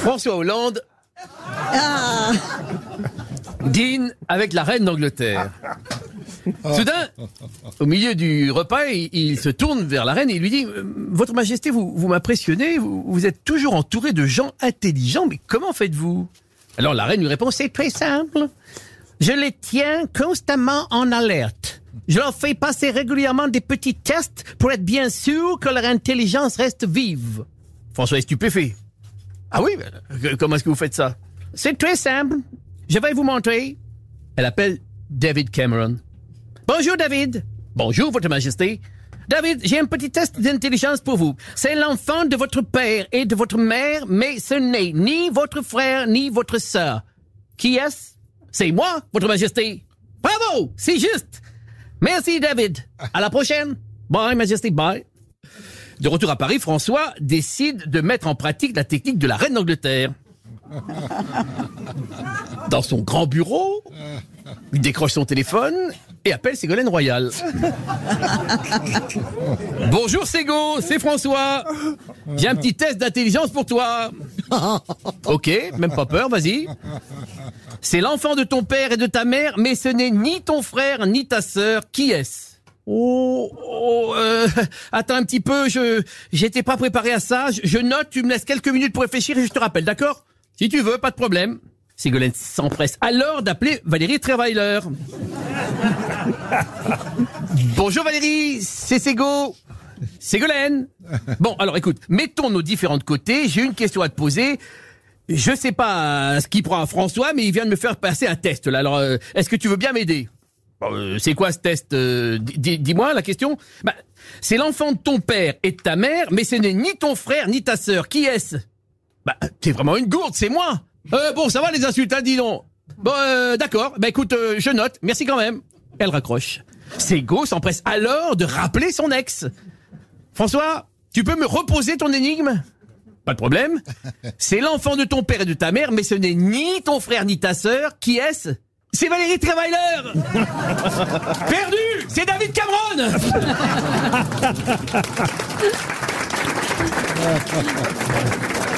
François Hollande dîne avec la reine d'Angleterre. Soudain, au milieu du repas, il, se tourne vers la reine et lui dit euh, Votre Majesté, vous, vous m'impressionnez, vous, vous êtes toujours entouré de gens intelligents, mais comment faites-vous? Alors la reine lui répond C'est très simple. Je les tiens constamment en alerte. Je leur fais passer régulièrement des petits tests pour être bien sûr que leur intelligence reste vive. François est stupéfait. Ah oui, euh, comment est-ce que vous faites ça? C'est très simple. Je vais vous montrer. Elle appelle David Cameron. Bonjour David. Bonjour Votre Majesté. David, j'ai un petit test d'intelligence pour vous. C'est l'enfant de votre père et de votre mère, mais ce n'est ni votre frère ni votre sœur. Qui est-ce? C'est moi, Votre Majesté. Bravo, c'est juste. Merci David. À la prochaine. Bye Majesté, bye. De retour à Paris, François décide de mettre en pratique la technique de la reine d'Angleterre. Dans son grand bureau, il décroche son téléphone et appelle Ségolène Royal. Bonjour Ségo, c'est François. J'ai un petit test d'intelligence pour toi. Ok, même pas peur, vas-y. C'est l'enfant de ton père et de ta mère, mais ce n'est ni ton frère ni ta sœur. Qui est-ce? Oh, oh, euh, attends un petit peu, je j'étais pas préparé à ça. Je, note, tu me laisses quelques minutes pour réfléchir et je te rappelle, d'accord? Si tu veux, pas de problème. Ségolène s'empresse alors d'appeler Valérie Trierweiler. Bonjour Valérie, c'est Ségo. Ségolène. Bon, alors écoute, mettons nos différents de côté. J'ai une question à te poser. Je sais pas ce qu'il prend à François, mais il vient de me faire passer un test là. Alors, euh, est-ce que tu veux bien m'aider? Euh, C'est quoi ce test Euh, di- Dis-moi la question. Bah, c'est l'enfant de ton père et de ta mère, mais ce n'est ni ton frère ni ta sœur. Qui est-ce? Bah, t'es vraiment une gourde, c'est moi. Euh, bon, ça va les insultes, hein, dis donc. Bon, d'accord. Bah écoute, je note. Merci quand même. Elle raccroche. Sego s'empresse alors de rappeler son ex. François, tu peux me reposer ton énigme? Pas de problème. C'est l'enfant de ton père et de ta mère, mais ce n'est ni ton frère ni ta sœur. Qui est-ce? C'est Valérie Trierweiler Perdu C'est David Cameron